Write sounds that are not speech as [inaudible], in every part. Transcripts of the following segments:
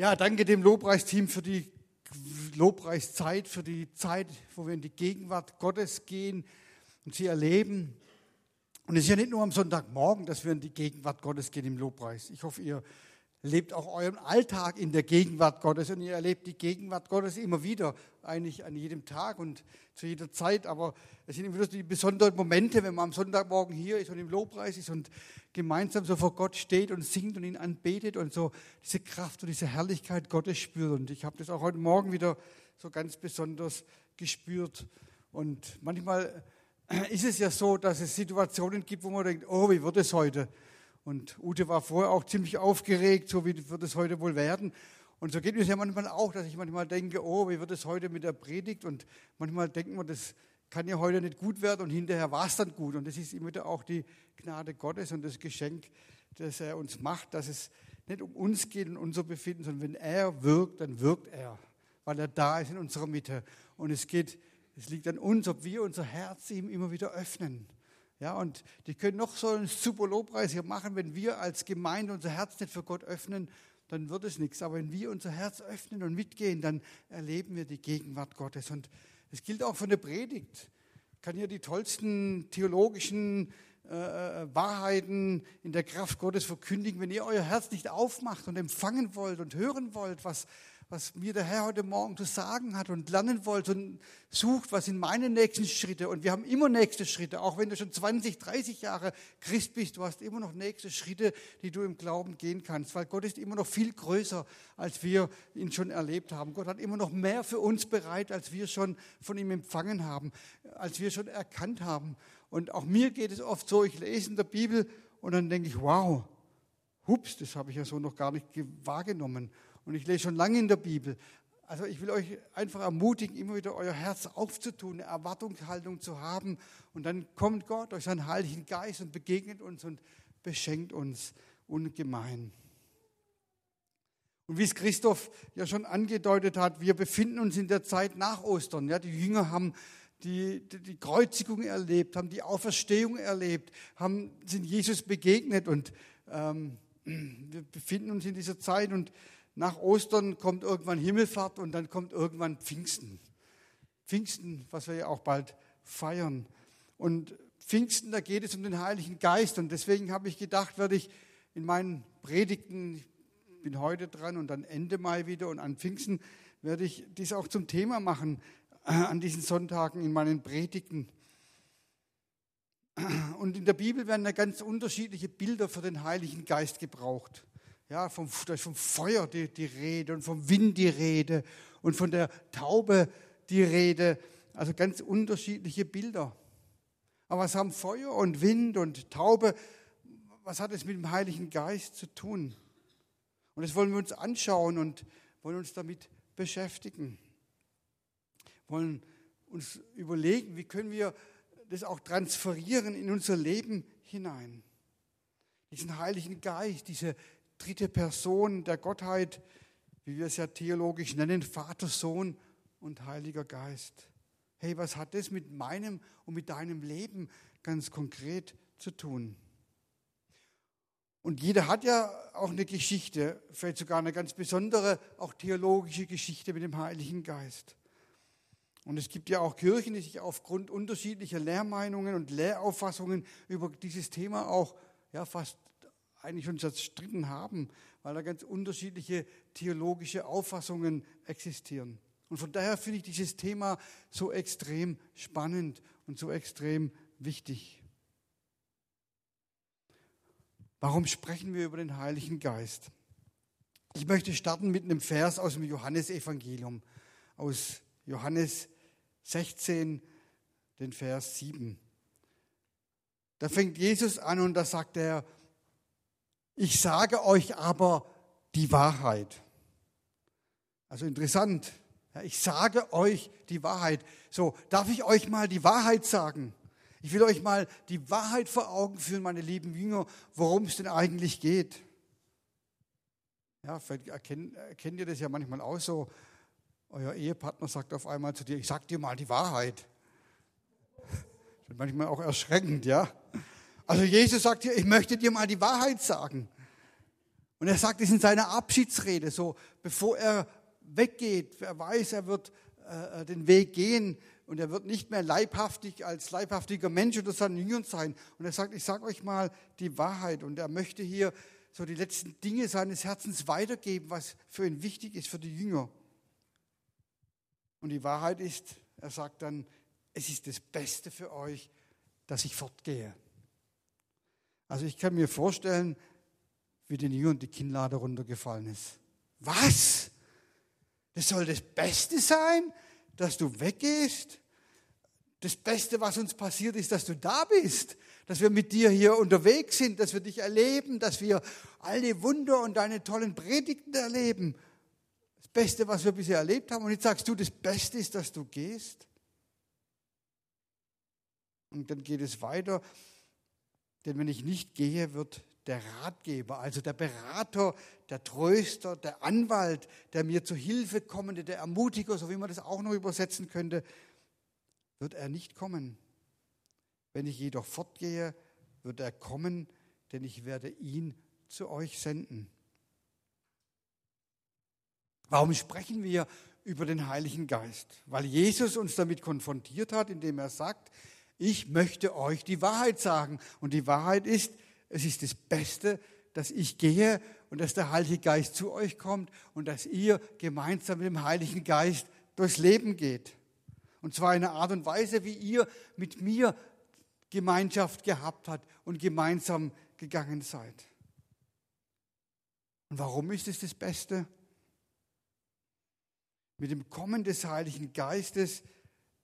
Ja, danke dem Lobpreisteam für die Lobpreiszeit, für die Zeit, wo wir in die Gegenwart Gottes gehen und sie erleben. Und es ist ja nicht nur am Sonntagmorgen, dass wir in die Gegenwart Gottes gehen im Lobpreis. Ich hoffe, ihr lebt auch euren Alltag in der Gegenwart Gottes und ihr erlebt die Gegenwart Gottes immer wieder, eigentlich an jedem Tag und zu jeder Zeit. Aber es sind immer wieder die besonderen Momente, wenn man am Sonntagmorgen hier ist und im Lobpreis ist und gemeinsam so vor Gott steht und singt und ihn anbetet und so diese Kraft und diese Herrlichkeit Gottes spürt. Und ich habe das auch heute Morgen wieder so ganz besonders gespürt. Und manchmal ist es ja so, dass es Situationen gibt, wo man denkt, oh, wie wird es heute? Und Ute war vorher auch ziemlich aufgeregt, so wie wird es heute wohl werden. Und so geht es ja manchmal auch, dass ich manchmal denke, oh, wie wird es heute mit der Predigt? Und manchmal denken wir, das kann ja heute nicht gut werden und hinterher war es dann gut. Und das ist immer auch die Gnade Gottes und das Geschenk, das er uns macht, dass es nicht um uns geht und unser Befinden, sondern wenn er wirkt, dann wirkt er, weil er da ist in unserer Mitte. Und es geht, es liegt an uns, ob wir unser Herz ihm immer wieder öffnen. Ja, und die können noch so einen super Lobpreis hier machen, wenn wir als Gemeinde unser Herz nicht für Gott öffnen, dann wird es nichts. Aber wenn wir unser Herz öffnen und mitgehen, dann erleben wir die Gegenwart Gottes. Und es gilt auch für eine Predigt. Ich kann hier die tollsten theologischen äh, äh, Wahrheiten in der Kraft Gottes verkündigen. Wenn ihr euer Herz nicht aufmacht und empfangen wollt und hören wollt, was was mir der Herr heute Morgen zu sagen hat und lernen wollt und sucht, was sind meine nächsten Schritte. Und wir haben immer nächste Schritte, auch wenn du schon 20, 30 Jahre Christ bist, du hast immer noch nächste Schritte, die du im Glauben gehen kannst, weil Gott ist immer noch viel größer, als wir ihn schon erlebt haben. Gott hat immer noch mehr für uns bereit, als wir schon von ihm empfangen haben, als wir schon erkannt haben. Und auch mir geht es oft so, ich lese in der Bibel und dann denke ich, wow, hups, das habe ich ja so noch gar nicht wahrgenommen. Und ich lese schon lange in der Bibel. Also ich will euch einfach ermutigen, immer wieder euer Herz aufzutun, eine Erwartungshaltung zu haben. Und dann kommt Gott durch seinen Heiligen Geist und begegnet uns und beschenkt uns ungemein. Und wie es Christoph ja schon angedeutet hat, wir befinden uns in der Zeit nach Ostern. Ja, die Jünger haben die, die, die Kreuzigung erlebt, haben die Auferstehung erlebt, haben, sind Jesus begegnet und ähm, wir befinden uns in dieser Zeit und nach Ostern kommt irgendwann Himmelfahrt und dann kommt irgendwann Pfingsten. Pfingsten, was wir ja auch bald feiern. Und Pfingsten, da geht es um den Heiligen Geist. Und deswegen habe ich gedacht, werde ich in meinen Predigten, ich bin heute dran und dann Ende Mai wieder und an Pfingsten werde ich dies auch zum Thema machen, äh, an diesen Sonntagen in meinen Predigten. Und in der Bibel werden da ganz unterschiedliche Bilder für den Heiligen Geist gebraucht. Ja, vom, vom Feuer die, die Rede und vom Wind die Rede und von der Taube die Rede. Also ganz unterschiedliche Bilder. Aber was haben Feuer und Wind und Taube, was hat es mit dem Heiligen Geist zu tun? Und das wollen wir uns anschauen und wollen uns damit beschäftigen. Wollen uns überlegen, wie können wir das auch transferieren in unser Leben hinein. Diesen Heiligen Geist, diese dritte Person der Gottheit, wie wir es ja theologisch nennen, Vater, Sohn und Heiliger Geist. Hey, was hat das mit meinem und mit deinem Leben ganz konkret zu tun? Und jeder hat ja auch eine Geschichte, vielleicht sogar eine ganz besondere, auch theologische Geschichte mit dem Heiligen Geist. Und es gibt ja auch Kirchen, die sich aufgrund unterschiedlicher Lehrmeinungen und Lehrauffassungen über dieses Thema auch ja, fast eigentlich schon zerstritten haben, weil da ganz unterschiedliche theologische Auffassungen existieren. Und von daher finde ich dieses Thema so extrem spannend und so extrem wichtig. Warum sprechen wir über den Heiligen Geist? Ich möchte starten mit einem Vers aus dem Johannesevangelium, aus Johannes 16, den Vers 7. Da fängt Jesus an und da sagt er, ich sage euch aber die Wahrheit. Also interessant. ich sage euch die Wahrheit. So, darf ich euch mal die Wahrheit sagen? Ich will euch mal die Wahrheit vor Augen führen, meine lieben Jünger, worum es denn eigentlich geht. Ja, vielleicht erkennt, erkennt ihr das ja manchmal auch so. Euer Ehepartner sagt auf einmal zu dir, ich sag dir mal die Wahrheit. [laughs] Das ist manchmal auch erschreckend, ja. Also Jesus sagt hier, ich möchte dir mal die Wahrheit sagen. Und er sagt es in seiner Abschiedsrede, so bevor er weggeht. Er weiß, er wird äh, den Weg gehen und er wird nicht mehr leibhaftig als leibhaftiger Mensch unter seinen Jüngern sein. Und er sagt, ich sage euch mal die Wahrheit. Und er möchte hier so die letzten Dinge seines Herzens weitergeben, was für ihn wichtig ist, für die Jünger. Und die Wahrheit ist, er sagt dann, es ist das Beste für euch, dass ich fortgehe. Also ich kann mir vorstellen, wie den Jüngern die Kinnlade runtergefallen ist. Was? Das soll das Beste sein, dass du weggehst? Das Beste, was uns passiert, ist, dass du da bist, dass wir mit dir hier unterwegs sind, dass wir dich erleben, dass wir all die Wunder und deine tollen Predigten erleben. Das Beste, was wir bisher erlebt haben. Und jetzt sagst du, das Beste ist, dass du gehst. Und dann geht es weiter. Denn wenn ich nicht gehe, wird der Ratgeber, also der Berater, der Tröster, der Anwalt, der mir zu Hilfe kommende, der Ermutiger, so wie man das auch noch übersetzen könnte, wird er nicht kommen. Wenn ich jedoch fortgehe, wird er kommen, denn ich werde ihn zu euch senden. Warum sprechen wir über den Heiligen Geist? Weil Jesus uns damit konfrontiert hat, indem er sagt, ich möchte euch die Wahrheit sagen. Und die Wahrheit ist, es ist das Beste, dass ich gehe und dass der Heilige Geist zu euch kommt und dass ihr gemeinsam mit dem Heiligen Geist durchs Leben geht. Und zwar in einer Art und Weise, wie ihr mit mir Gemeinschaft gehabt habt und gemeinsam gegangen seid. Und warum ist es das Beste? Mit dem Kommen des Heiligen Geistes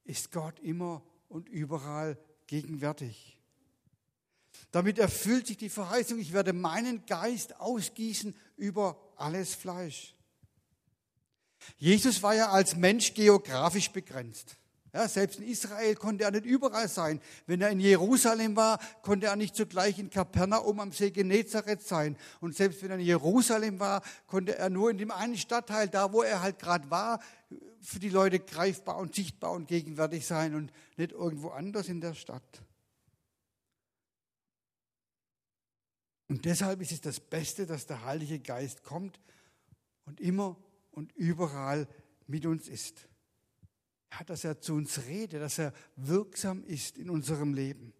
ist Gott immer und überall gegenwärtig. Damit erfüllt sich die Verheißung, ich werde meinen Geist ausgießen über alles Fleisch. Jesus war ja als Mensch geografisch begrenzt. Ja, selbst in Israel konnte er nicht überall sein. Wenn er in Jerusalem war, konnte er nicht zugleich in Kapernaum am See Genezareth sein. Und selbst wenn er in Jerusalem war, konnte er nur in dem einen Stadtteil, da wo er halt gerade war, für die Leute greifbar und sichtbar und gegenwärtig sein und nicht irgendwo anders in der Stadt. Und deshalb ist es das Beste, dass der Heilige Geist kommt und immer und überall mit uns ist ja, dass er zu uns redet, dass er wirksam ist in unserem Leben.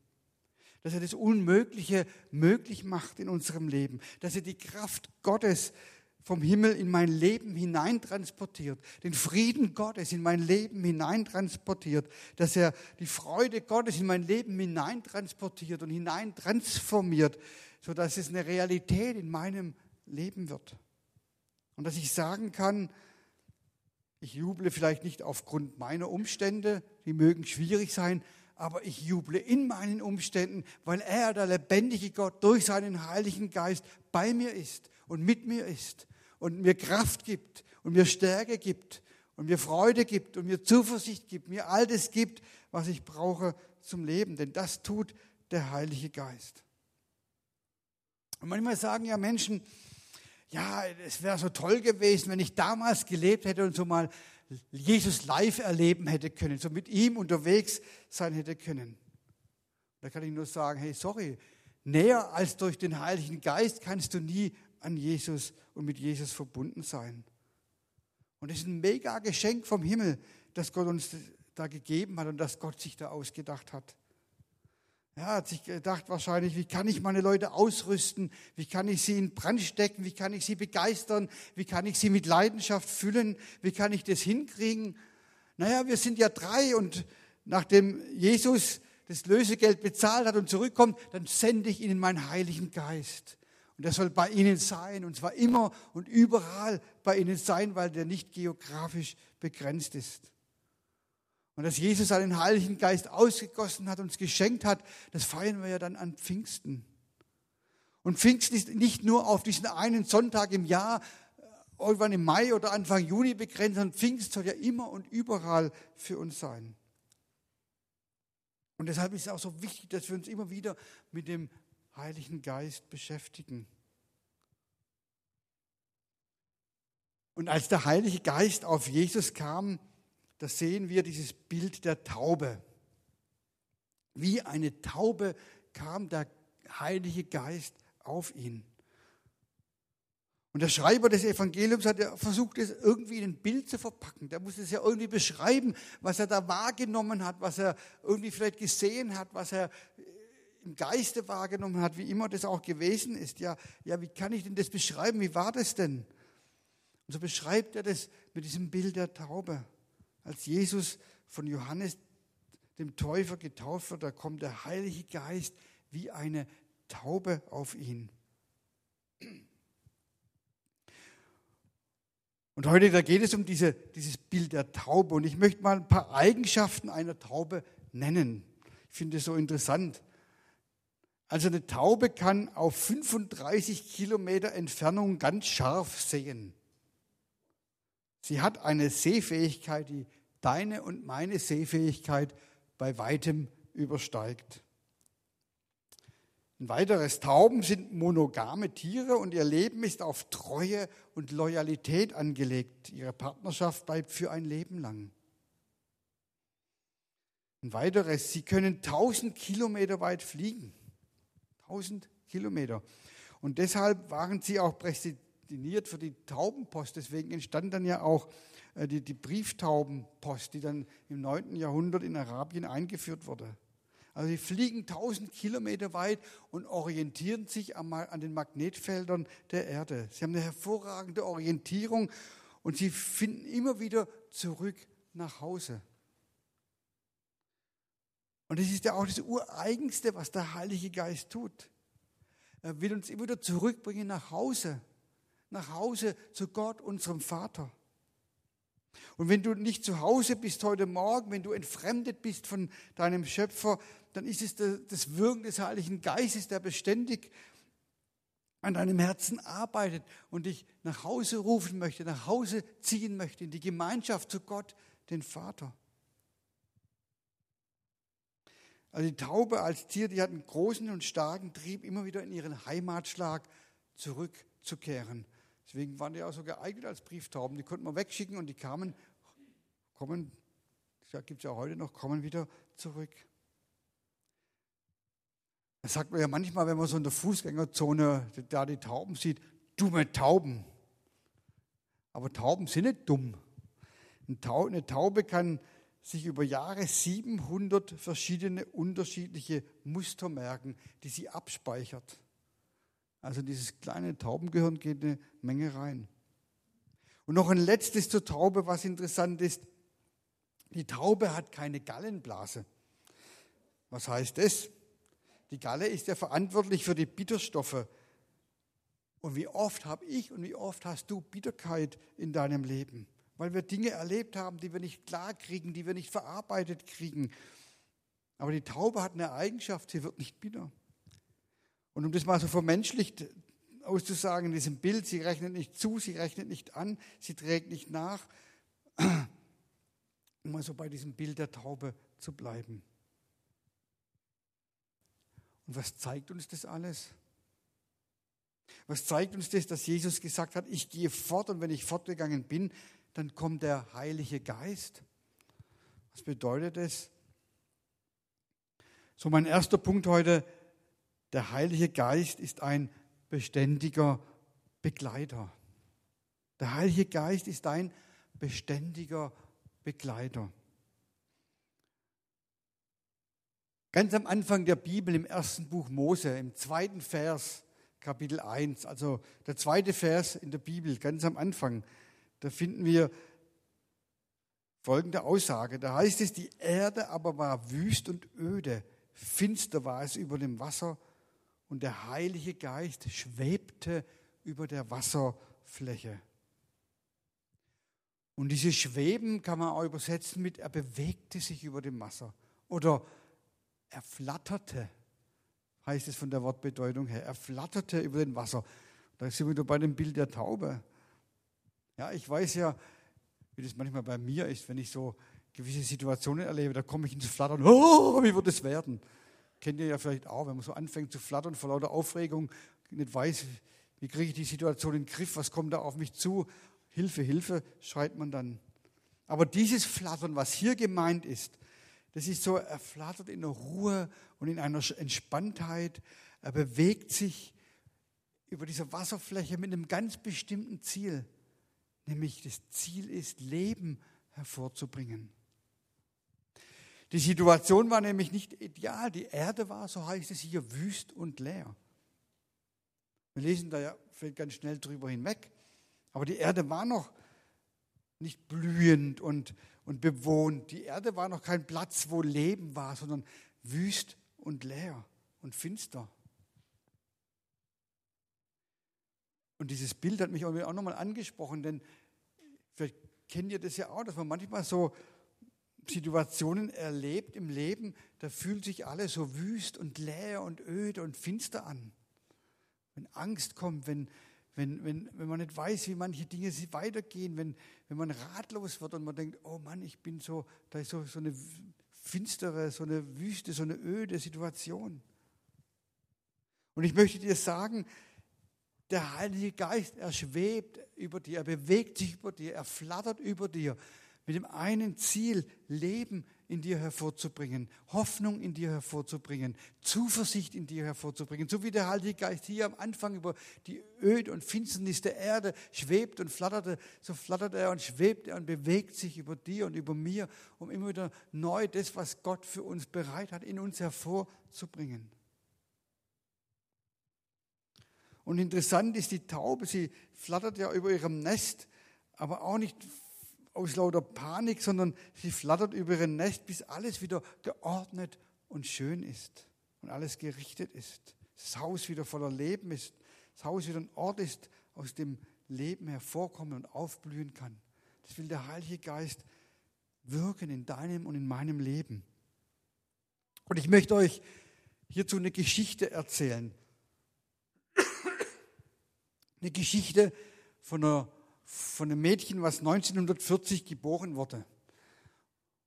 Dass er das Unmögliche möglich macht in unserem Leben. Dass er die Kraft Gottes vom Himmel in mein Leben hineintransportiert, den Frieden Gottes in mein Leben hineintransportiert, dass er die Freude Gottes in mein Leben hineintransportiert und hineintransformiert, sodass es eine Realität in meinem Leben wird. Und dass ich sagen kann, ich juble vielleicht nicht aufgrund meiner Umstände, die mögen schwierig sein, aber ich juble in meinen Umständen, weil er, der lebendige Gott, durch seinen Heiligen Geist bei mir ist und mit mir ist und mir Kraft gibt und mir Stärke gibt und mir Freude gibt und mir Zuversicht gibt, mir all das gibt, was ich brauche zum Leben. Denn das tut der Heilige Geist. Und manchmal sagen ja Menschen, ja, es wäre so toll gewesen, wenn ich damals gelebt hätte und so mal Jesus live erleben hätte können, so mit ihm unterwegs sein hätte können. Da kann ich nur sagen, hey, sorry, näher als durch den Heiligen Geist kannst du nie an Jesus und mit Jesus verbunden sein. Und es ist ein mega Geschenk vom Himmel, das Gott uns da gegeben hat und das Gott sich da ausgedacht hat. Er hat sich gedacht wahrscheinlich, wie kann ich meine Leute ausrüsten? Wie kann ich sie in Brand stecken? Wie kann ich sie begeistern? Wie kann ich sie mit Leidenschaft füllen? Wie kann ich das hinkriegen? Naja, wir sind ja drei und nachdem Jesus das Lösegeld bezahlt hat und zurückkommt, dann sende ich ihnen meinen Heiligen Geist. Und der soll bei ihnen sein und zwar immer und überall bei ihnen sein, weil der nicht geografisch begrenzt ist. Und dass Jesus seinen Heiligen Geist ausgegossen hat, uns geschenkt hat, das feiern wir ja dann an Pfingsten. Und Pfingsten ist nicht nur auf diesen einen Sonntag im Jahr, äh, irgendwann im Mai oder Anfang Juni begrenzt, sondern Pfingsten soll ja immer und überall für uns sein. Und deshalb ist es auch so wichtig, dass wir uns immer wieder mit dem Heiligen Geist beschäftigen. Und als der Heilige Geist auf Jesus kam, da sehen wir dieses Bild der Taube. Wie eine Taube kam der Heilige Geist auf ihn. Und der Schreiber des Evangeliums hat versucht, es irgendwie in ein Bild zu verpacken. Der muss es ja irgendwie beschreiben, was er da wahrgenommen hat, was er irgendwie vielleicht gesehen hat, was er im Geiste wahrgenommen hat, wie immer das auch gewesen ist. Ja, ja, wie kann ich denn das beschreiben? Wie war das denn? Und so beschreibt er das mit diesem Bild der Taube. Als Jesus von Johannes dem Täufer getauft wird, da kommt der Heilige Geist wie eine Taube auf ihn. Und heute, da geht es um diese, dieses Bild der Taube. Und ich möchte mal ein paar Eigenschaften einer Taube nennen. Ich finde es so interessant. Also eine Taube kann auf 35 Kilometer Entfernung ganz scharf sehen. Sie hat eine Sehfähigkeit, die deine und meine Sehfähigkeit bei weitem übersteigt. Ein weiteres, Tauben sind monogame Tiere und ihr Leben ist auf Treue und Loyalität angelegt. Ihre Partnerschaft bleibt für ein Leben lang. Ein weiteres, sie können 1000 Kilometer weit fliegen. 1000 Kilometer. Und deshalb waren sie auch prädestiniert für die Taubenpost. Deswegen entstand dann ja auch die, die Brieftaubenpost, die dann im 9. Jahrhundert in Arabien eingeführt wurde. Also sie fliegen 1000 Kilometer weit und orientieren sich an den Magnetfeldern der Erde. Sie haben eine hervorragende Orientierung und sie finden immer wieder zurück nach Hause. Und das ist ja auch das Ureigenste, was der Heilige Geist tut. Er will uns immer wieder zurückbringen nach Hause, nach Hause zu Gott, unserem Vater. Und wenn du nicht zu Hause bist heute Morgen, wenn du entfremdet bist von deinem Schöpfer, dann ist es das Wirken des Heiligen Geistes, der beständig an deinem Herzen arbeitet und dich nach Hause rufen möchte, nach Hause ziehen möchte, in die Gemeinschaft zu Gott, den Vater. Also die Taube als Tier, die hat einen großen und starken Trieb, immer wieder in ihren Heimatschlag zurückzukehren. Deswegen waren die auch so geeignet als Brieftauben. Die konnten man wegschicken und die kamen, kommen, das gibt es ja heute noch, kommen wieder zurück. Das sagt man ja manchmal, wenn man so in der Fußgängerzone da die Tauben sieht, dumme Tauben. Aber Tauben sind nicht dumm. Eine Taube kann sich über Jahre 700 verschiedene unterschiedliche Muster merken, die sie abspeichert. Also dieses kleine Taubengehirn geht eine Menge rein. Und noch ein letztes zur Taube, was interessant ist. Die Taube hat keine Gallenblase. Was heißt das? Die Galle ist ja verantwortlich für die Bitterstoffe. Und wie oft habe ich und wie oft hast du Bitterkeit in deinem Leben? Weil wir Dinge erlebt haben, die wir nicht klar kriegen, die wir nicht verarbeitet kriegen. Aber die Taube hat eine Eigenschaft, sie wird nicht bitter. Und um das mal so vermenschlicht auszusagen in diesem Bild, sie rechnet nicht zu, sie rechnet nicht an, sie trägt nicht nach, [clears throat] um mal so bei diesem Bild der Taube zu bleiben. Und was zeigt uns das alles? Was zeigt uns das, dass Jesus gesagt hat, ich gehe fort und wenn ich fortgegangen bin, dann kommt der Heilige Geist? Was bedeutet das? So mein erster Punkt heute, der Heilige Geist ist ein beständiger Begleiter. Der Heilige Geist ist ein beständiger Begleiter. Ganz am Anfang der Bibel, im ersten Buch Mose, im zweiten Vers, Kapitel 1, also der zweite Vers in der Bibel, ganz am Anfang, da finden wir folgende Aussage. Da heißt es, die Erde aber war wüst und öde, finster war es über dem Wasser und der Heilige Geist schwebte über der Wasserfläche. Und dieses Schweben kann man auch übersetzen mit, er bewegte sich über dem Wasser. Oder er flatterte, heißt es von der Wortbedeutung her. Er flatterte über dem Wasser. Da sind wir wieder bei dem Bild der Taube. Ja, ich weiß ja, wie das manchmal bei mir ist, wenn ich so gewisse Situationen erlebe, da komme ich ins Flattern. Oh, wie wird es werden? Kennt ihr ja vielleicht auch, wenn man so anfängt zu flattern vor lauter Aufregung, nicht weiß, wie kriege ich die Situation in den Griff, was kommt da auf mich zu? Hilfe, Hilfe, schreit man dann. Aber dieses Flattern, was hier gemeint ist, das ist so, er flattert in der Ruhe und in einer Entspanntheit, er bewegt sich über dieser Wasserfläche mit einem ganz bestimmten Ziel. Nämlich das Ziel ist, Leben hervorzubringen. Die Situation war nämlich nicht ideal. Die Erde war, so heißt es hier, wüst und leer. Wir lesen da ja vielleicht ganz schnell drüber hinweg. Aber die Erde war noch nicht blühend und, und bewohnt. Die Erde war noch kein Platz, wo Leben war, sondern wüst und leer und finster. Und dieses Bild hat mich auch nochmal angesprochen, denn vielleicht kennt ihr das ja auch, dass man manchmal so Situationen erlebt im Leben, da fühlt sich alles so wüst und leer und öde und finster an. Wenn Angst kommt, wenn, wenn, wenn, wenn man nicht weiß, wie manche Dinge weitergehen, wenn, wenn man ratlos wird und man denkt, oh Mann, ich bin so, da ist so, so eine finstere, so eine wüste, so eine öde Situation. Und ich möchte dir sagen, der Heilige Geist, er schwebt über dir, er bewegt sich über dir, er flattert über dir mit dem einen Ziel, Leben in dir hervorzubringen, Hoffnung in dir hervorzubringen, Zuversicht in dir hervorzubringen. So wie der Heilige Geist hier am Anfang über die Öd und Finsternis der Erde schwebt und flatterte, so flattert er und schwebt er und bewegt sich über dir und über mir, um immer wieder neu das, was Gott für uns bereit hat, in uns hervorzubringen. Und interessant ist die Taube, sie flattert ja über ihrem Nest, aber auch nicht aus lauter Panik, sondern sie flattert über ihr Nest, bis alles wieder geordnet und schön ist und alles gerichtet ist. Das Haus wieder voller Leben ist, das Haus wieder ein Ort ist, aus dem Leben hervorkommen und aufblühen kann. Das will der Heilige Geist wirken in deinem und in meinem Leben. Und ich möchte euch hierzu eine Geschichte erzählen. Eine Geschichte von, einer, von einem Mädchen, was 1940 geboren wurde.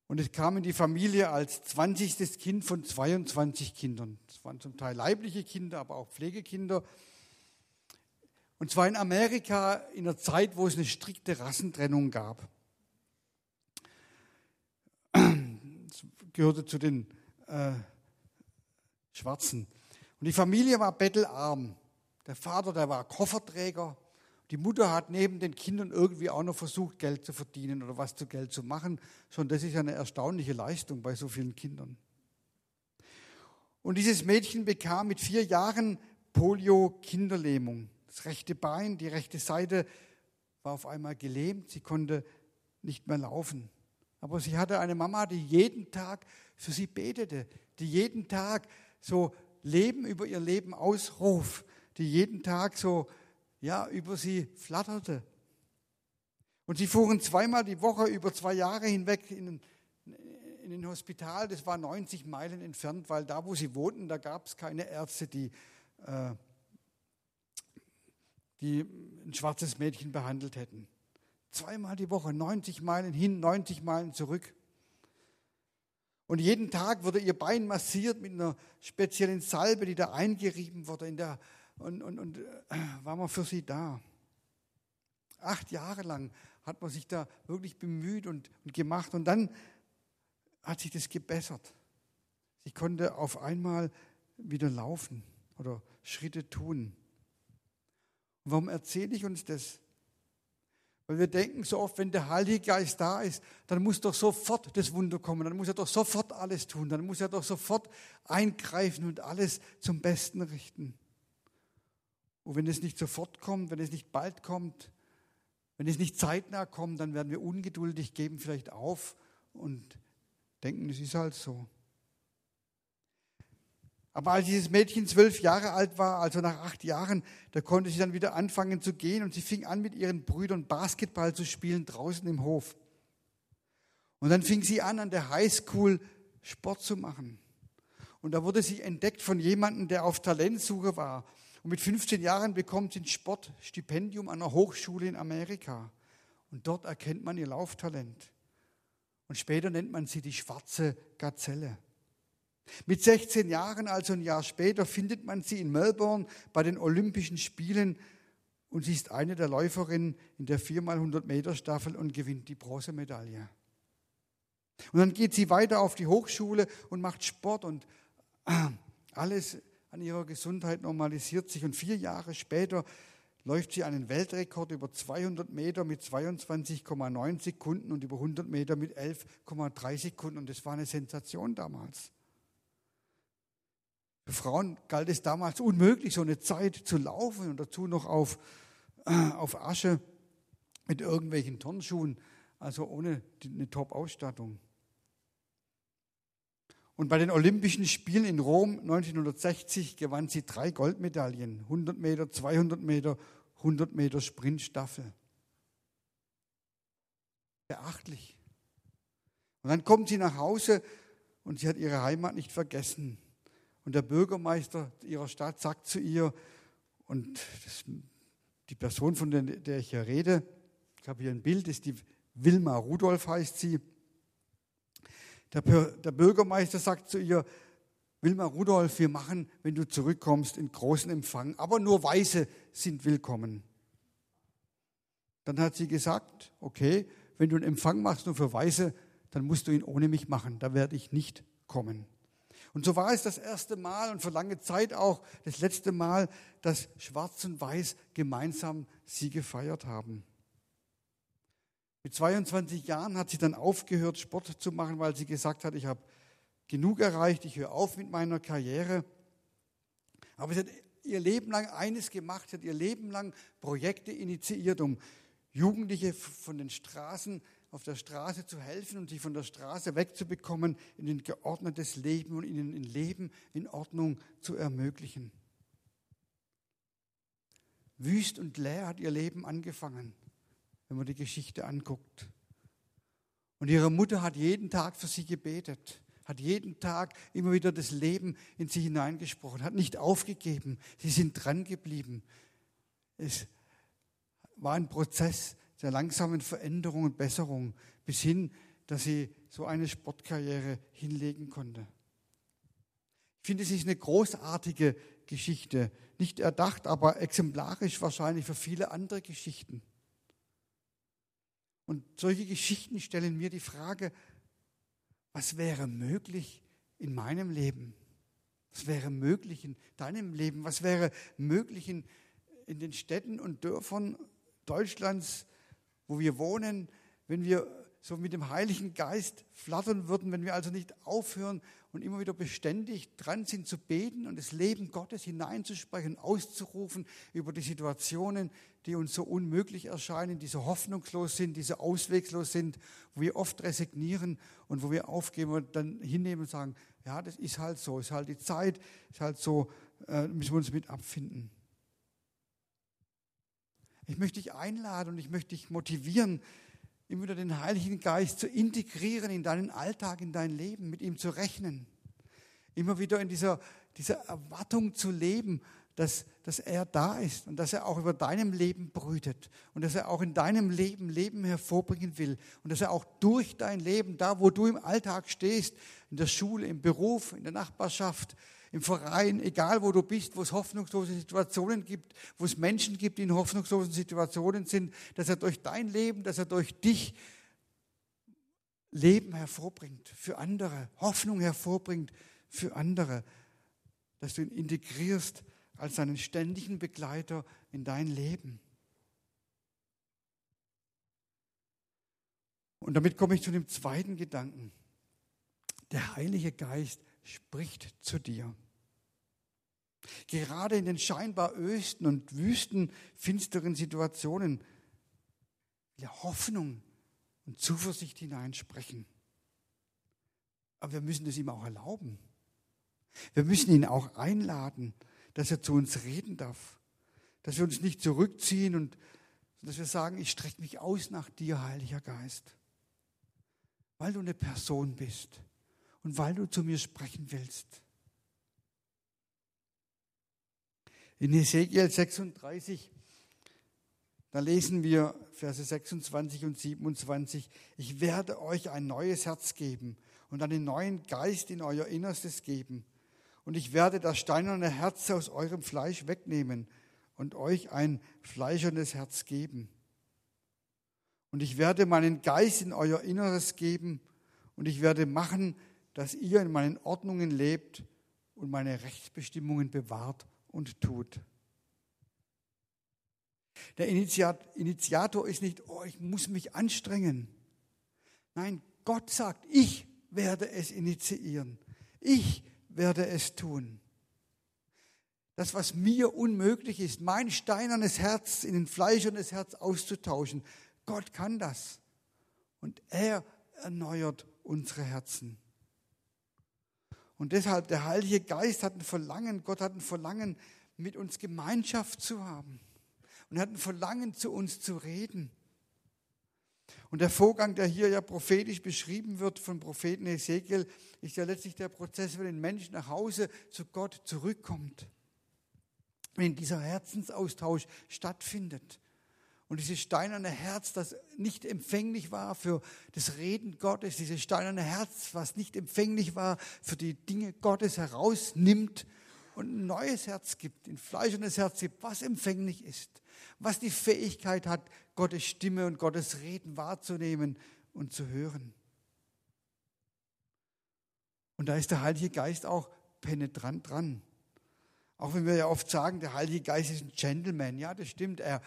Und es kam in die Familie als 20. Kind von 22 Kindern. Das waren zum Teil leibliche Kinder, aber auch Pflegekinder. Und zwar in Amerika in einer Zeit, wo es eine strikte Rassentrennung gab. Das gehörte zu den äh, Schwarzen. Und die Familie war bettelarm. Der Vater, der war Kofferträger. Die Mutter hat neben den Kindern irgendwie auch noch versucht, Geld zu verdienen oder was zu Geld zu machen. Schon das ist eine erstaunliche Leistung bei so vielen Kindern. Und dieses Mädchen bekam mit vier Jahren Polio-Kinderlähmung. Das rechte Bein, die rechte Seite war auf einmal gelähmt. Sie konnte nicht mehr laufen. Aber sie hatte eine Mama, die jeden Tag für sie betete, die jeden Tag so Leben über ihr Leben ausruft, die jeden Tag so ja, über sie flatterte. Und sie fuhren zweimal die Woche über zwei Jahre hinweg in, in ein Hospital. Das war 90 Meilen entfernt, weil da, wo sie wohnten, da gab es keine Ärzte, die, äh, die ein schwarzes Mädchen behandelt hätten. Zweimal die Woche, 90 Meilen hin, 90 Meilen zurück. Und jeden Tag wurde ihr Bein massiert mit einer speziellen Salbe, die da eingerieben wurde in der und, und, und äh, war man für sie da. Acht Jahre lang hat man sich da wirklich bemüht und, und gemacht und dann hat sich das gebessert. Sie konnte auf einmal wieder laufen oder Schritte tun. Und warum erzähle ich uns das? Weil wir denken so oft, wenn der Heilige Geist da ist, dann muss doch sofort das Wunder kommen, dann muss er doch sofort alles tun, dann muss er doch sofort eingreifen und alles zum Besten richten. Und wenn es nicht sofort kommt, wenn es nicht bald kommt, wenn es nicht zeitnah kommt, dann werden wir ungeduldig, geben vielleicht auf und denken, es ist halt so. Aber als dieses Mädchen zwölf Jahre alt war, also nach acht Jahren, da konnte sie dann wieder anfangen zu gehen und sie fing an, mit ihren Brüdern Basketball zu spielen draußen im Hof. Und dann fing sie an, an der Highschool Sport zu machen. Und da wurde sie entdeckt von jemandem, der auf Talentsuche war. Und mit 15 Jahren bekommt sie ein Sportstipendium an einer Hochschule in Amerika. Und dort erkennt man ihr Lauftalent. Und später nennt man sie die schwarze Gazelle. Mit 16 Jahren, also ein Jahr später, findet man sie in Melbourne bei den Olympischen Spielen und sie ist eine der Läuferinnen in der 4x100 Meter Staffel und gewinnt die Bronzemedaille. Und dann geht sie weiter auf die Hochschule und macht Sport und alles an ihrer Gesundheit normalisiert sich und vier Jahre später läuft sie einen Weltrekord über 200 Meter mit 22,9 Sekunden und über 100 Meter mit 11,3 Sekunden. Und das war eine Sensation damals. Für Frauen galt es damals unmöglich, so eine Zeit zu laufen und dazu noch auf, äh, auf Asche mit irgendwelchen Turnschuhen, also ohne eine Top-Ausstattung. Und bei den Olympischen Spielen in Rom 1960 gewann sie drei Goldmedaillen, 100 Meter, 200 Meter, 100 Meter Sprintstaffel. Beachtlich. Und dann kommt sie nach Hause und sie hat ihre Heimat nicht vergessen. Und der Bürgermeister ihrer Stadt sagt zu ihr, und das, die Person, von der, der ich hier rede, ich habe hier ein Bild, ist die Wilma Rudolph heißt sie. Der, der Bürgermeister sagt zu ihr, Wilma Rudolph, wir machen, wenn du zurückkommst, einen großen Empfang, aber nur Weiße sind willkommen. Dann hat sie gesagt, okay, wenn du einen Empfang machst nur für Weiße, dann musst du ihn ohne mich machen, da werde ich nicht kommen. Und so war es das erste Mal und für lange Zeit auch das letzte Mal, dass Schwarz und Weiß gemeinsam sie gefeiert haben. Mit 22 Jahren hat sie dann aufgehört, Sport zu machen, weil sie gesagt hat, ich habe genug erreicht, ich höre auf mit meiner Karriere. Aber sie hat ihr Leben lang eines gemacht, sie hat ihr Leben lang Projekte initiiert, um Jugendliche von den Straßen auf der Straße zu helfen und sie von der Straße wegzubekommen, in ein geordnetes Leben und ihnen ein Leben in Ordnung zu ermöglichen. Wüst und leer hat ihr Leben angefangen, wenn man die Geschichte anguckt. Und ihre Mutter hat jeden Tag für sie gebetet, hat jeden Tag immer wieder das Leben in sie hineingesprochen, hat nicht aufgegeben. Sie sind dran geblieben. Es war ein Prozess, der langsamen Veränderung und Besserung bis hin, dass sie so eine Sportkarriere hinlegen konnte. Ich finde, es ist eine großartige Geschichte, nicht erdacht, aber exemplarisch wahrscheinlich für viele andere Geschichten. Und solche Geschichten stellen mir die Frage, was wäre möglich in meinem Leben? Was wäre möglich in deinem Leben? Was wäre möglich in, in den Städten und Dörfern Deutschlands, wo wir wohnen, wenn wir so mit dem Heiligen Geist flattern würden, wenn wir also nicht aufhören und immer wieder beständig dran sind zu beten und das Leben Gottes hineinzusprechen, auszurufen über die Situationen, die uns so unmöglich erscheinen, die so hoffnungslos sind, die so auswegslos sind, wo wir oft resignieren und wo wir aufgeben und dann hinnehmen und sagen, ja, das ist halt so, ist halt die Zeit, ist halt so, äh, müssen wir uns mit abfinden. Ich möchte dich einladen und ich möchte dich motivieren, immer wieder den Heiligen Geist zu integrieren in deinen Alltag, in dein Leben, mit ihm zu rechnen. Immer wieder in dieser, dieser Erwartung zu leben, dass, dass er da ist und dass er auch über deinem Leben brütet und dass er auch in deinem Leben Leben hervorbringen will und dass er auch durch dein Leben, da wo du im Alltag stehst, in der Schule, im Beruf, in der Nachbarschaft, im Verein, egal wo du bist, wo es hoffnungslose Situationen gibt, wo es Menschen gibt, die in hoffnungslosen Situationen sind, dass er durch dein Leben, dass er durch dich Leben hervorbringt für andere, Hoffnung hervorbringt für andere, dass du ihn integrierst als seinen ständigen Begleiter in dein Leben. Und damit komme ich zu dem zweiten Gedanken. Der Heilige Geist spricht zu dir. Gerade in den scheinbar östen und wüsten, finsteren Situationen will er Hoffnung und Zuversicht hineinsprechen. Aber wir müssen es ihm auch erlauben. Wir müssen ihn auch einladen, dass er zu uns reden darf. Dass wir uns nicht zurückziehen und dass wir sagen, ich strecke mich aus nach dir, Heiliger Geist. Weil du eine Person bist und weil du zu mir sprechen willst. In Ezekiel 36, da lesen wir Verse 26 und 27, ich werde euch ein neues Herz geben und einen neuen Geist in euer Innerstes geben. Und ich werde das steinerne Herz aus eurem Fleisch wegnehmen und euch ein fleischernes Herz geben. Und ich werde meinen Geist in euer Inneres geben und ich werde machen, dass ihr in meinen Ordnungen lebt und meine Rechtsbestimmungen bewahrt und tut. Der Initiator ist nicht, oh, ich muss mich anstrengen. Nein, Gott sagt, ich werde es initiieren. Ich werde es tun. Das, was mir unmöglich ist, mein steinernes Herz in ein fleischernes Herz auszutauschen, Gott kann das. Und er erneuert unsere Herzen. Und deshalb, der Heilige Geist hat ein Verlangen, Gott hat ein Verlangen, mit uns Gemeinschaft zu haben. Und er hat ein Verlangen, zu uns zu reden. Und der Vorgang, der hier ja prophetisch beschrieben wird von Propheten Ezekiel, ist ja letztlich der Prozess, wenn ein Mensch nach Hause zu Gott zurückkommt. Wenn dieser Herzensaustausch stattfindet. Und dieses steinerne Herz, das nicht empfänglich war für das Reden Gottes, dieses steinerne Herz, was nicht empfänglich war für die Dinge Gottes, herausnimmt und ein neues Herz gibt, ein fleischendes Herz gibt, was empfänglich ist, was die Fähigkeit hat, Gottes Stimme und Gottes Reden wahrzunehmen und zu hören. Und da ist der Heilige Geist auch penetrant dran. Auch wenn wir ja oft sagen, der Heilige Geist ist ein Gentleman. Ja, das stimmt. Er,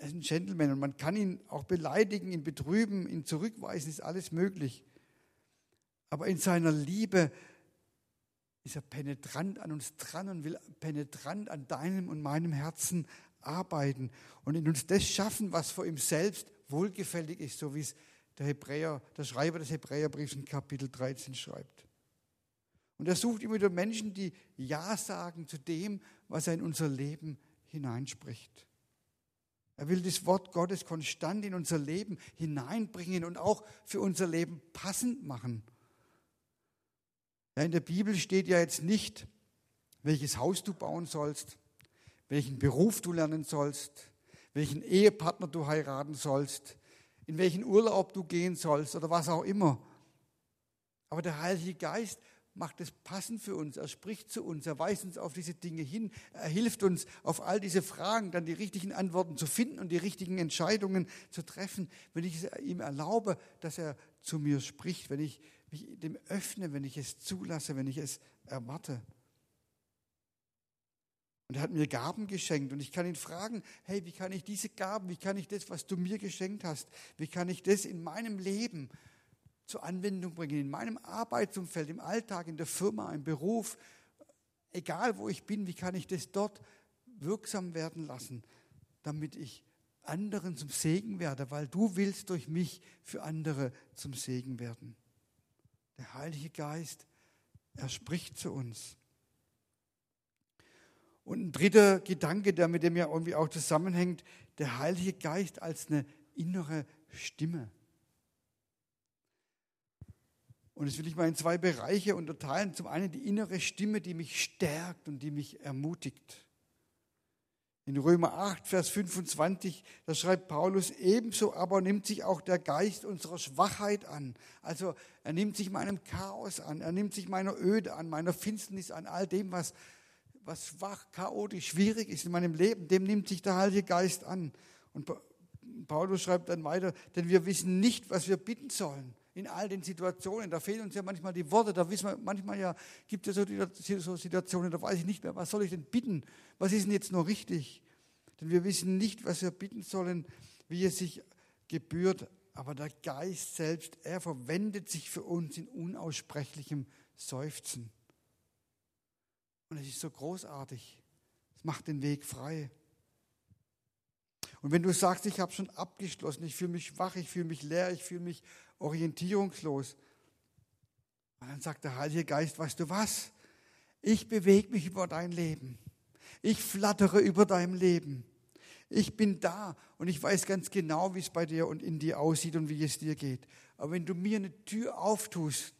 er ist ein Gentleman und man kann ihn auch beleidigen, ihn betrüben, ihn zurückweisen, ist alles möglich. Aber in seiner Liebe ist er penetrant an uns dran und will penetrant an deinem und meinem Herzen arbeiten und in uns das schaffen, was vor ihm selbst wohlgefällig ist, so wie es der Hebräer, der Schreiber des Hebräerbriefs in Kapitel 13 schreibt. Und er sucht immer wieder Menschen, die Ja sagen zu dem, was er in unser Leben hineinspricht. Er will das Wort Gottes konstant in unser Leben hineinbringen und auch für unser Leben passend machen. Ja, in der Bibel steht ja jetzt nicht, welches Haus du bauen sollst, welchen Beruf du lernen sollst, welchen Ehepartner du heiraten sollst, in welchen Urlaub du gehen sollst oder was auch immer. Aber der Heilige Geist macht es passend für uns. Er spricht zu uns, er weist uns auf diese Dinge hin, er hilft uns auf all diese Fragen dann die richtigen Antworten zu finden und die richtigen Entscheidungen zu treffen, wenn ich es ihm erlaube, dass er zu mir spricht, wenn ich mich dem öffne, wenn ich es zulasse, wenn ich es erwarte. Und er hat mir Gaben geschenkt und ich kann ihn fragen, hey, wie kann ich diese Gaben, wie kann ich das, was du mir geschenkt hast, wie kann ich das in meinem Leben zur Anwendung bringen, in meinem Arbeitsumfeld, im Alltag, in der Firma, im Beruf, egal wo ich bin, wie kann ich das dort wirksam werden lassen, damit ich anderen zum Segen werde, weil du willst durch mich für andere zum Segen werden. Der Heilige Geist, er spricht zu uns. Und ein dritter Gedanke, der mit dem ja irgendwie auch zusammenhängt, der Heilige Geist als eine innere Stimme. Und das will ich mal in zwei Bereiche unterteilen. Zum einen die innere Stimme, die mich stärkt und die mich ermutigt. In Römer 8, Vers 25, da schreibt Paulus, ebenso aber nimmt sich auch der Geist unserer Schwachheit an. Also er nimmt sich meinem Chaos an, er nimmt sich meiner Öde an, meiner Finsternis an, all dem, was, was schwach, chaotisch, schwierig ist in meinem Leben, dem nimmt sich der Heilige Geist an. Und Paulus schreibt dann weiter, denn wir wissen nicht, was wir bitten sollen in all den Situationen. Da fehlen uns ja manchmal die Worte. Da wissen wir manchmal ja, gibt es so Situationen, da weiß ich nicht mehr, was soll ich denn bitten? Was ist denn jetzt noch richtig? Denn wir wissen nicht, was wir bitten sollen, wie es sich gebührt. Aber der Geist selbst, er verwendet sich für uns in unaussprechlichem Seufzen. Und es ist so großartig. Es macht den Weg frei. Und wenn du sagst, ich habe schon abgeschlossen, ich fühle mich schwach, ich fühle mich leer, ich fühle mich orientierungslos, und dann sagt der Heilige Geist, weißt du was? Ich bewege mich über dein Leben. Ich flattere über dein Leben. Ich bin da und ich weiß ganz genau, wie es bei dir und in dir aussieht und wie es dir geht. Aber wenn du mir eine Tür auftust,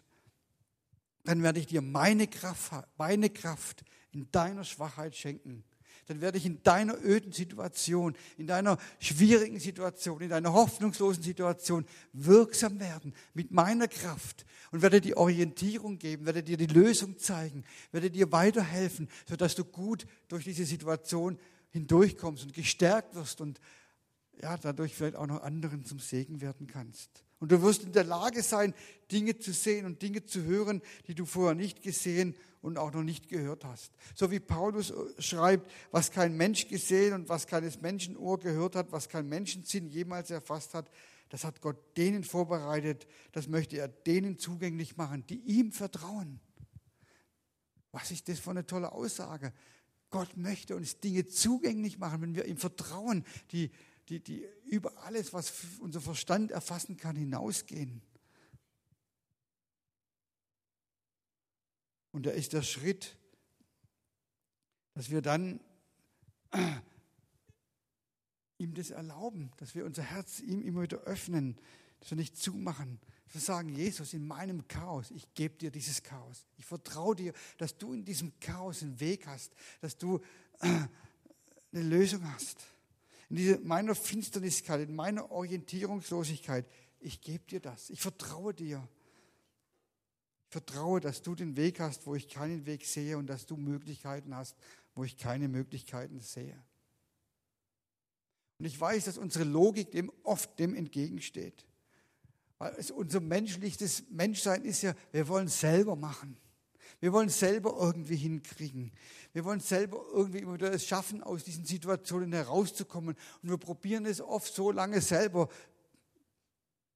dann werde ich dir meine Kraft, meine Kraft in deiner Schwachheit schenken dann werde ich in deiner öden Situation, in deiner schwierigen Situation, in deiner hoffnungslosen Situation wirksam werden mit meiner Kraft und werde dir Orientierung geben, werde dir die Lösung zeigen, werde dir weiterhelfen, sodass du gut durch diese Situation hindurchkommst und gestärkt wirst und ja, dadurch vielleicht auch noch anderen zum Segen werden kannst. Und du wirst in der Lage sein, Dinge zu sehen und Dinge zu hören, die du vorher nicht gesehen und auch noch nicht gehört hast. So wie Paulus schreibt, was kein Mensch gesehen und was keines Menschenohr gehört hat, was kein Menschensinn jemals erfasst hat, das hat Gott denen vorbereitet, das möchte er denen zugänglich machen, die ihm vertrauen. Was ist das für eine tolle Aussage? Gott möchte uns Dinge zugänglich machen, wenn wir ihm vertrauen, die, die, die über alles, was unser Verstand erfassen kann, hinausgehen. Und da ist der Schritt, dass wir dann ihm das erlauben, dass wir unser Herz ihm immer wieder öffnen, dass wir nicht zumachen. Dass wir sagen, Jesus, in meinem Chaos, ich gebe dir dieses Chaos. Ich vertraue dir, dass du in diesem Chaos einen Weg hast, dass du eine Lösung hast. In dieser, meiner Finsterniskeit, in meiner Orientierungslosigkeit, ich gebe dir das. Ich vertraue dir. Vertraue, dass du den Weg hast, wo ich keinen Weg sehe und dass du Möglichkeiten hast, wo ich keine Möglichkeiten sehe. Und ich weiß, dass unsere Logik dem oft dem entgegensteht. Weil es unser menschliches Menschsein ist ja, wir wollen selber machen. Wir wollen selber irgendwie hinkriegen. Wir wollen selber irgendwie immer wieder es schaffen, aus diesen Situationen herauszukommen. Und wir probieren es oft so lange selber,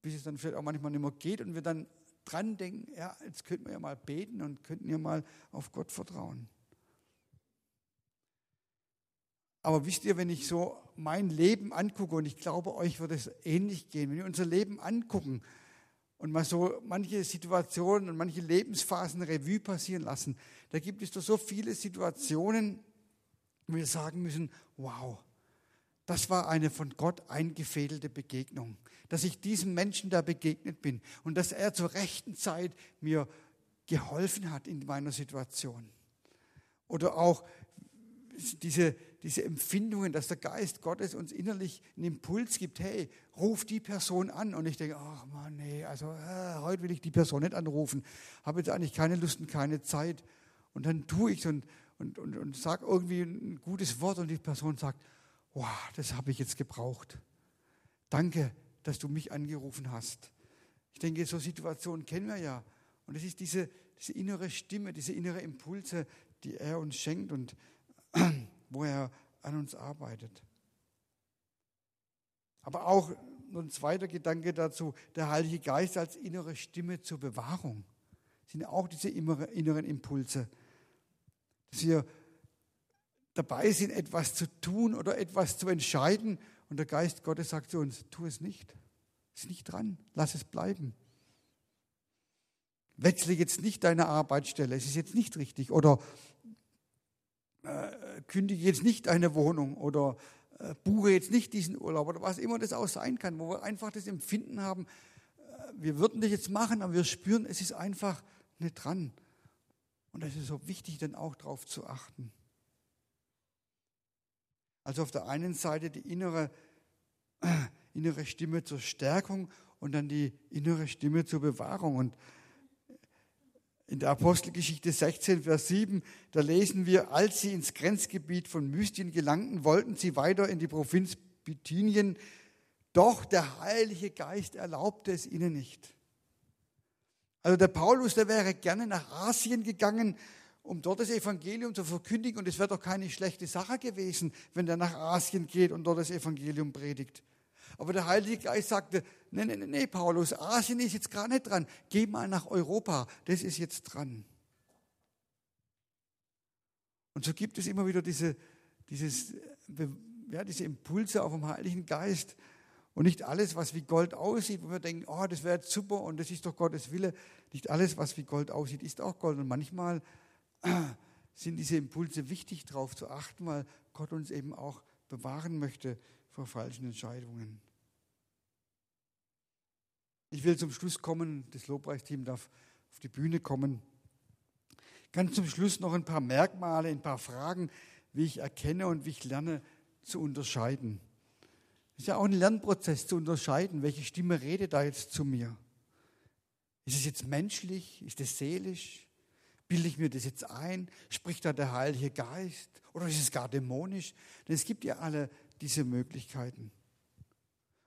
bis es dann vielleicht auch manchmal nicht mehr geht und wir dann dran denken, ja, jetzt könnten wir ja mal beten und könnten ja mal auf Gott vertrauen. Aber wisst ihr, wenn ich so mein Leben angucke, und ich glaube, euch wird es ähnlich gehen, wenn wir unser Leben angucken und mal so manche Situationen und manche Lebensphasen Revue passieren lassen, da gibt es doch so viele Situationen, wo wir sagen müssen, wow, das war eine von Gott eingefädelte Begegnung, dass ich diesem Menschen da begegnet bin und dass er zur rechten Zeit mir geholfen hat in meiner Situation. Oder auch diese, diese Empfindungen, dass der Geist Gottes uns innerlich einen Impuls gibt, hey, ruf die Person an. Und ich denke, ach man, nee, also äh, heute will ich die Person nicht anrufen, habe jetzt eigentlich keine Lust und keine Zeit. Und dann tue ich es und, und, und, und sage irgendwie ein gutes Wort und die Person sagt, wow, das habe ich jetzt gebraucht. Danke, dass du mich angerufen hast. Ich denke, so Situationen kennen wir ja. Und es ist diese, diese innere Stimme, diese innere Impulse, die er uns schenkt und [clears throat] wo er an uns arbeitet. Aber auch ein zweiter Gedanke dazu, der Heilige Geist als innere Stimme zur Bewahrung. Sind auch diese inneren Impulse, dass wir dabei sind, etwas zu tun oder etwas zu entscheiden und der Geist Gottes sagt zu uns, tu es nicht. Ist nicht dran, lass es bleiben. Wechsle jetzt nicht deine Arbeitsstelle, es ist jetzt nicht richtig. Oder äh, kündige jetzt nicht deine Wohnung oder äh, buche jetzt nicht diesen Urlaub oder was immer das auch sein kann, wo wir einfach das Empfinden haben, äh, wir würden das jetzt machen, aber wir spüren, es ist einfach nicht dran. Und es ist so wichtig, dann auch darauf zu achten. Also auf der einen Seite die innere, [clears throat] innere Stimme zur Stärkung und dann die innere Stimme zur Bewahrung. Und in der Apostelgeschichte 16, Vers 7, da lesen wir, als sie ins Grenzgebiet von Mystien gelangten, wollten sie weiter in die Provinz Bithynien, doch der Heilige Geist erlaubte es ihnen nicht. Also der Paulus, der wäre gerne nach Asien gegangen, um dort das Evangelium zu verkündigen. Und es wäre doch keine schlechte Sache gewesen, wenn er nach Asien geht und dort das Evangelium predigt. Aber der Heilige Geist sagte, nee, nee, nee, Paulus, Asien ist jetzt gar nicht dran. Geh mal nach Europa, das ist jetzt dran. Und so gibt es immer wieder diese, dieses, ja, diese Impulse auf dem Heiligen Geist. Und nicht alles, was wie Gold aussieht, wo wir denken, oh, das wäre jetzt super und das ist doch Gottes Wille. Nicht alles, was wie Gold aussieht, ist auch Gold. Und manchmal [clears throat] sind diese Impulse wichtig, darauf zu achten, weil Gott uns eben auch bewahren möchte vor falschen Entscheidungen. Ich will zum Schluss kommen, das Lobpreisteam darf auf die Bühne kommen. Ganz zum Schluss noch ein paar Merkmale, ein paar Fragen, wie ich erkenne und wie ich lerne zu unterscheiden. Es ist ja auch ein Lernprozess zu unterscheiden, welche Stimme redet da jetzt zu mir. Ist es jetzt menschlich? Ist es seelisch? Bilde ich mir das jetzt ein? Spricht da der Heilige Geist? Oder ist es gar dämonisch? Denn es gibt ja alle diese Möglichkeiten.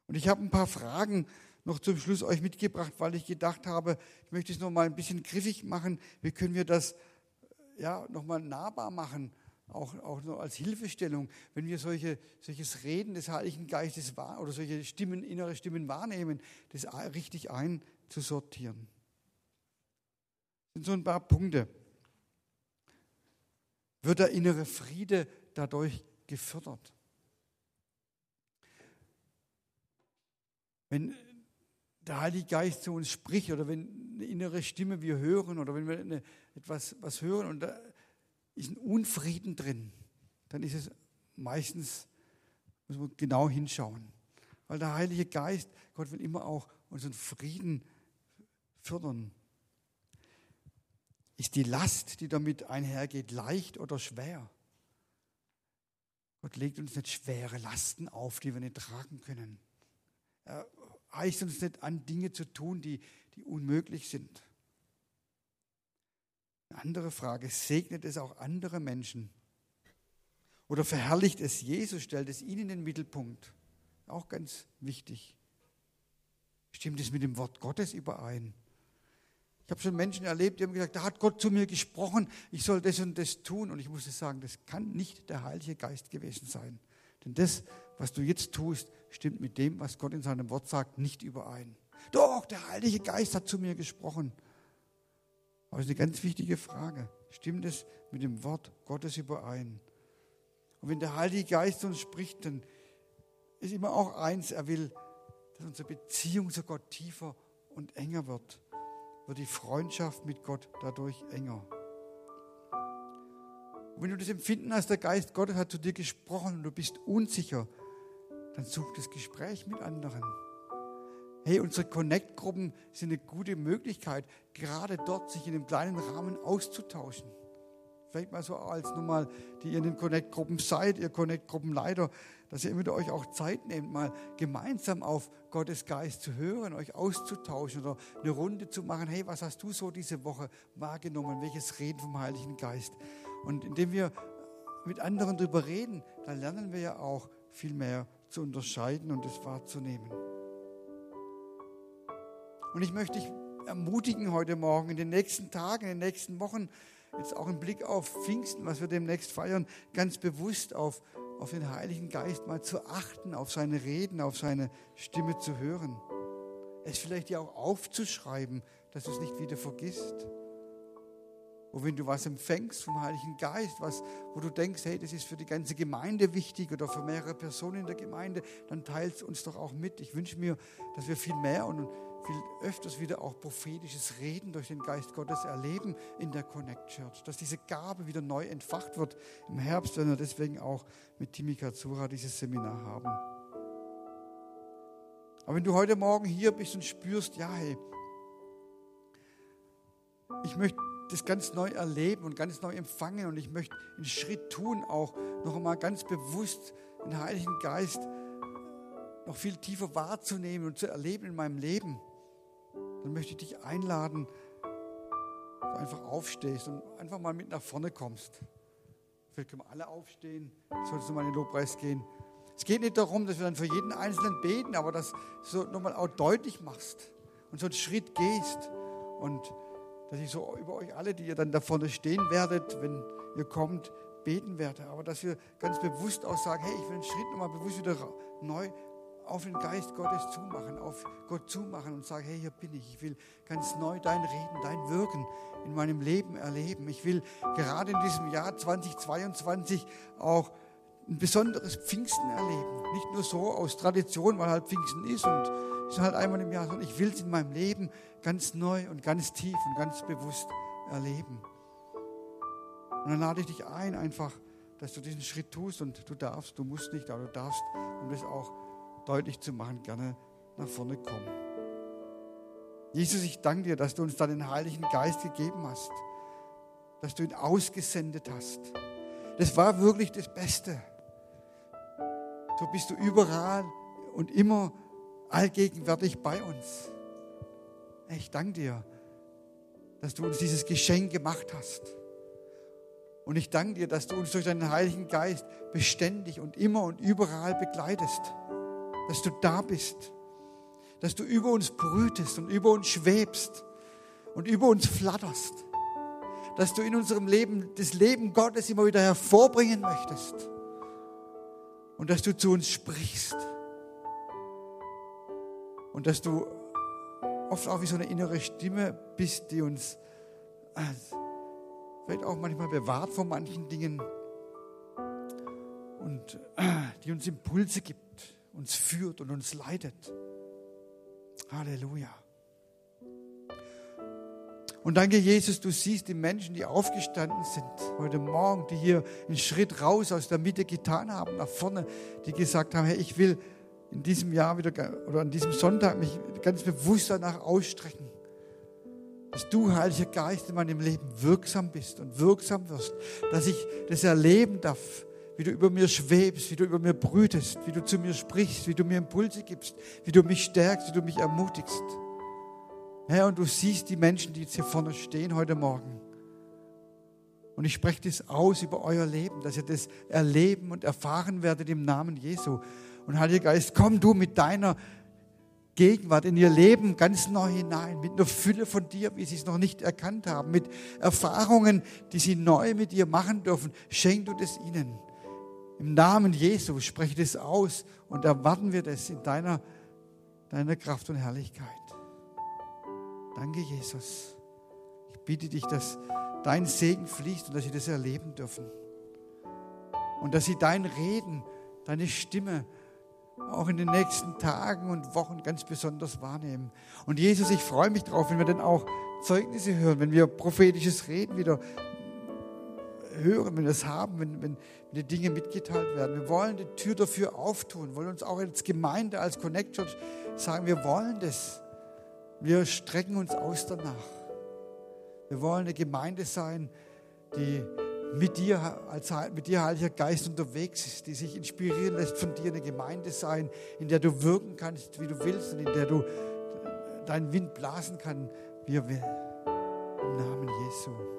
Und ich habe ein paar Fragen noch zum Schluss euch mitgebracht, weil ich gedacht habe, ich möchte es noch mal ein bisschen griffig machen. Wie können wir das ja, noch mal nahbar machen? Auch, auch nur als Hilfestellung, wenn wir solche, solches Reden des Heiligen Geistes wahr, oder solche Stimmen, innere Stimmen wahrnehmen, das richtig einzusortieren. Sind so ein paar Punkte. Wird der innere Friede dadurch gefördert? Wenn der Heilige Geist zu uns spricht oder wenn eine innere Stimme wir hören oder wenn wir eine, etwas was hören und da ist ein Unfrieden drin, dann ist es meistens, muss man genau hinschauen. Weil der Heilige Geist, Gott will immer auch unseren Frieden fördern. Ist die Last, die damit einhergeht, leicht oder schwer? Gott legt uns nicht schwere Lasten auf, die wir nicht tragen können. Er heißt uns nicht an, Dinge zu tun, die, die unmöglich sind. Eine andere Frage, segnet es auch andere Menschen? Oder verherrlicht es Jesus, stellt es ihn in den Mittelpunkt? Auch ganz wichtig. Stimmt es mit dem Wort Gottes überein? Ich habe schon Menschen erlebt, die haben gesagt, da hat Gott zu mir gesprochen, ich soll das und das tun. Und ich musste sagen, das kann nicht der Heilige Geist gewesen sein. Denn das, was du jetzt tust, stimmt mit dem, was Gott in seinem Wort sagt, nicht überein. Doch, der Heilige Geist hat zu mir gesprochen. Aber es ist eine ganz wichtige Frage. Stimmt es mit dem Wort Gottes überein? Und wenn der Heilige Geist uns spricht, dann ist immer auch eins, er will, dass unsere Beziehung zu Gott tiefer und enger wird, wird die Freundschaft mit Gott dadurch enger. Und wenn du das Empfinden hast, der Geist Gottes hat zu dir gesprochen und du bist unsicher, dann such das Gespräch mit anderen. Hey, unsere Connect-Gruppen sind eine gute Möglichkeit, gerade dort sich in einem kleinen Rahmen auszutauschen. Vielleicht mal so als nochmal, die ihr in den Connect-Gruppen seid, ihr Connect-Gruppenleiter, dass ihr immer euch auch Zeit nehmt, mal gemeinsam auf Gottes Geist zu hören, euch auszutauschen oder eine Runde zu machen. Hey, was hast du so diese Woche wahrgenommen? Welches Reden vom Heiligen Geist? Und indem wir mit anderen darüber reden, dann lernen wir ja auch viel mehr zu unterscheiden und es wahrzunehmen. Und ich möchte dich ermutigen heute Morgen, in den nächsten Tagen, in den nächsten Wochen, jetzt auch im Blick auf Pfingsten, was wir demnächst feiern, ganz bewusst auf, auf den Heiligen Geist mal zu achten, auf seine Reden, auf seine Stimme zu hören. Es vielleicht ja auch aufzuschreiben, dass du es nicht wieder vergisst. Und wenn du was empfängst vom Heiligen Geist, was, wo du denkst, hey, das ist für die ganze Gemeinde wichtig oder für mehrere Personen in der Gemeinde, dann teilt uns doch auch mit. Ich wünsche mir, dass wir viel mehr und viel öfters wieder auch prophetisches Reden durch den Geist Gottes erleben in der Connect Church. Dass diese Gabe wieder neu entfacht wird im Herbst, wenn wir deswegen auch mit Timi Katsura dieses Seminar haben. Aber wenn du heute Morgen hier bist und spürst, ja, hey, ich möchte das ganz neu erleben und ganz neu empfangen. Und ich möchte einen Schritt tun, auch noch einmal ganz bewusst den Heiligen Geist noch viel tiefer wahrzunehmen und zu erleben in meinem Leben. Dann möchte ich dich einladen, dass du einfach aufstehst und einfach mal mit nach vorne kommst. Vielleicht können wir alle aufstehen, sollst du mal in den Lobpreis gehen. Es geht nicht darum, dass wir dann für jeden Einzelnen beten, aber dass du so nochmal auch deutlich machst und so einen Schritt gehst und dass ich so über euch alle, die ihr dann da vorne stehen werdet, wenn ihr kommt, beten werde. Aber dass wir ganz bewusst auch sagen, hey, ich will einen Schritt nochmal bewusst wieder neu auf den Geist Gottes zumachen, auf Gott zumachen und sagen, hey, hier bin ich. Ich will ganz neu dein Reden, dein Wirken in meinem Leben erleben. Ich will gerade in diesem Jahr 2022 auch ein besonderes Pfingsten erleben. Nicht nur so aus Tradition, weil halt Pfingsten ist und ist halt einmal im Jahr, sondern ich will es in meinem Leben ganz neu und ganz tief und ganz bewusst erleben. Und dann lade ich dich ein, einfach, dass du diesen Schritt tust und du darfst, du musst nicht, aber du darfst, um das auch deutlich zu machen, gerne nach vorne kommen. Jesus, ich danke dir, dass du uns da den Heiligen Geist gegeben hast, dass du ihn ausgesendet hast. Das war wirklich das Beste. So bist du überall und immer allgegenwärtig bei uns. Ich danke dir, dass du uns dieses Geschenk gemacht hast. Und ich danke dir, dass du uns durch deinen Heiligen Geist beständig und immer und überall begleitest. Dass du da bist. dass du über uns brütest und über uns schwebst und über uns flatterst. Dass du in unserem Leben das Leben Gottes immer wieder hervorbringen möchtest. Und dass du zu uns sprichst. Und dass du oft auch wie so eine innere Stimme bist, die uns äh, vielleicht auch manchmal bewahrt vor manchen Dingen und äh, die uns Impulse gibt, uns führt und uns leitet. Halleluja. Und danke, Jesus, du siehst die Menschen, die aufgestanden sind heute Morgen, die hier einen Schritt raus aus der Mitte getan haben, nach vorne, die gesagt haben, hey, ich will in diesem Jahr wieder oder an diesem Sonntag mich ganz bewusst danach ausstrecken, dass du, Heiliger Geist, in meinem Leben wirksam bist und wirksam wirst, dass ich das erleben darf, wie du über mir schwebst, wie du über mir brütest, wie du zu mir sprichst, wie du mir Impulse gibst, wie du mich stärkst, wie du mich ermutigst. Herr, und du siehst die Menschen, die jetzt hier vorne stehen heute Morgen. Und ich spreche das aus über euer Leben, dass ihr das erleben und erfahren werdet im Namen Jesu. Und Heiliger Geist, komm du mit deiner Gegenwart in ihr Leben ganz neu hinein, mit einer Fülle von dir, wie sie es noch nicht erkannt haben, mit Erfahrungen, die sie neu mit dir machen dürfen. Schenk du das ihnen. Im Namen Jesu spreche das aus und erwarten wir das in deiner, deiner Kraft und Herrlichkeit. Danke, Jesus. Ich bitte dich, dass dein Segen fließt und dass sie das erleben dürfen. Und dass sie dein Reden, deine Stimme auch in den nächsten Tagen und Wochen ganz besonders wahrnehmen. Und Jesus, ich freue mich drauf, wenn wir dann auch Zeugnisse hören, wenn wir prophetisches Reden wieder hören, wenn wir es haben, wenn, wenn, wenn die Dinge mitgeteilt werden. Wir wollen die Tür dafür auftun, wollen uns auch als Gemeinde, als Connect Church sagen, wir wollen das. Wir strecken uns aus danach. Wir wollen eine Gemeinde sein, die mit dir, als, mit dir, Heiliger Geist, unterwegs ist, die sich inspirieren lässt von dir, eine Gemeinde sein, in der du wirken kannst, wie du willst und in der du deinen Wind blasen kannst, wie er will. Im Namen Jesu.